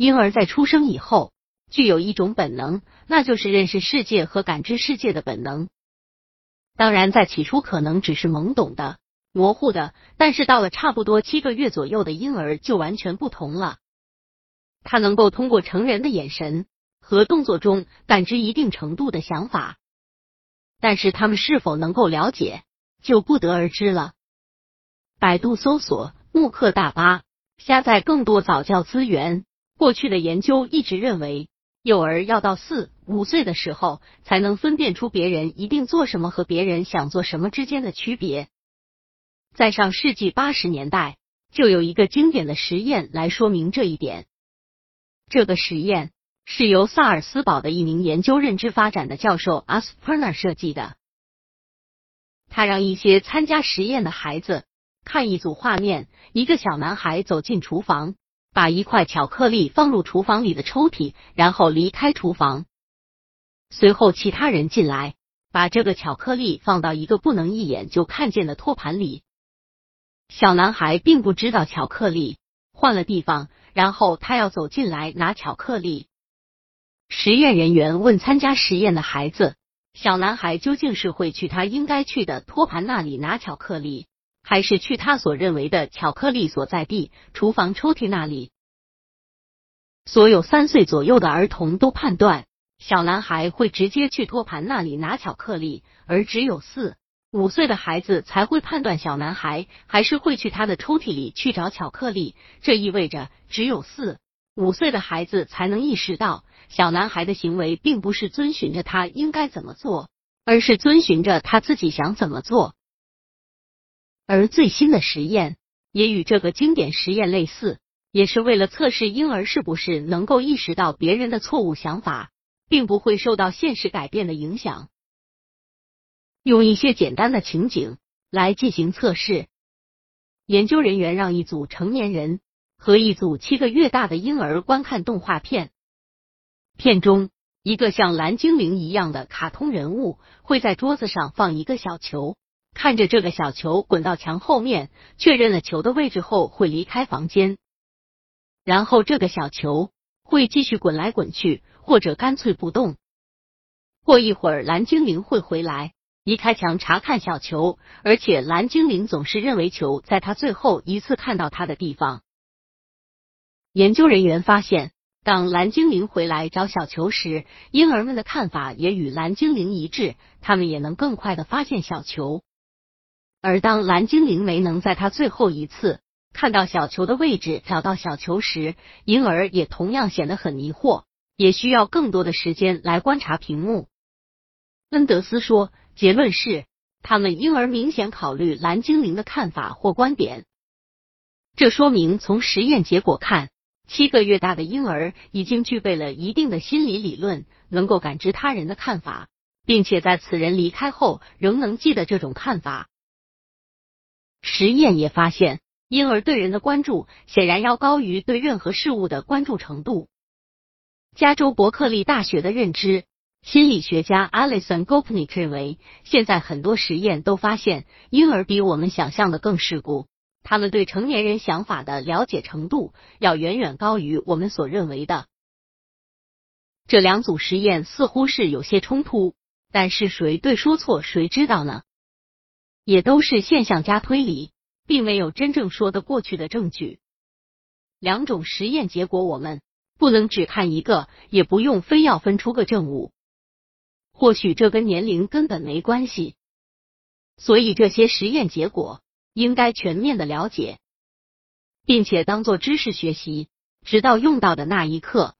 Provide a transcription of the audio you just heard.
婴儿在出生以后具有一种本能，那就是认识世界和感知世界的本能。当然，在起初可能只是懵懂的、模糊的，但是到了差不多七个月左右的婴儿就完全不同了。他能够通过成人的眼神和动作中感知一定程度的想法，但是他们是否能够了解，就不得而知了。百度搜索慕课大巴，下载更多早教资源。过去的研究一直认为，幼儿要到四五岁的时候才能分辨出别人一定做什么和别人想做什么之间的区别。在上世纪八十年代，就有一个经典的实验来说明这一点。这个实验是由萨尔斯堡的一名研究认知发展的教授阿斯普纳设计的。他让一些参加实验的孩子看一组画面：一个小男孩走进厨房，把一块巧克力放入厨房里的抽屉，然后离开厨房。随后，其他人进来，把这个巧克力放到一个不能一眼就看见的托盘里。小男孩并不知道巧克力换了地方。然后他要走进来拿巧克力。实验人员问参加实验的孩子：“小男孩究竟是会去他应该去的托盘那里拿巧克力，还是去他所认为的巧克力所在地厨房抽屉那里？”所有三岁左右的儿童都判断小男孩会直接去托盘那里拿巧克力，而只有四。五岁的孩子才会判断小男孩还是会去他的抽屉里去找巧克力，这意味着只有四五岁的孩子才能意识到小男孩的行为并不是遵循着他应该怎么做，而是遵循着他自己想怎么做。而最新的实验也与这个经典实验类似，也是为了测试婴儿是不是能够意识到别人的错误想法，并不会受到现实改变的影响。用一些简单的情景来进行测试。研究人员让一组成年人和一组七个月大的婴儿观看动画片。片中，一个像蓝精灵一样的卡通人物会在桌子上放一个小球，看着这个小球滚到墙后面，确认了球的位置后会离开房间。然后，这个小球会继续滚来滚去，或者干脆不动。过一会儿，蓝精灵会回来。离开墙查看小球，而且蓝精灵总是认为球在他最后一次看到他的地方。研究人员发现，当蓝精灵回来找小球时，婴儿们的看法也与蓝精灵一致，他们也能更快的发现小球。而当蓝精灵没能在他最后一次看到小球的位置找到小球时，婴儿也同样显得很迷惑，也需要更多的时间来观察屏幕。恩德斯说。结论是，他们婴儿明显考虑蓝精灵的看法或观点。这说明，从实验结果看，七个月大的婴儿已经具备了一定的心理理论，能够感知他人的看法，并且在此人离开后仍能记得这种看法。实验也发现，婴儿对人的关注显然要高于对任何事物的关注程度。加州伯克利大学的认知。心理学家 Alison Gopnik 认为，现在很多实验都发现，婴儿比我们想象的更世故，他们对成年人想法的了解程度要远远高于我们所认为的。这两组实验似乎是有些冲突，但是谁对说错，谁知道呢？也都是现象加推理，并没有真正说得过去的证据。两种实验结果，我们不能只看一个，也不用非要分出个正误。或许这跟年龄根本没关系，所以这些实验结果应该全面的了解，并且当做知识学习，直到用到的那一刻。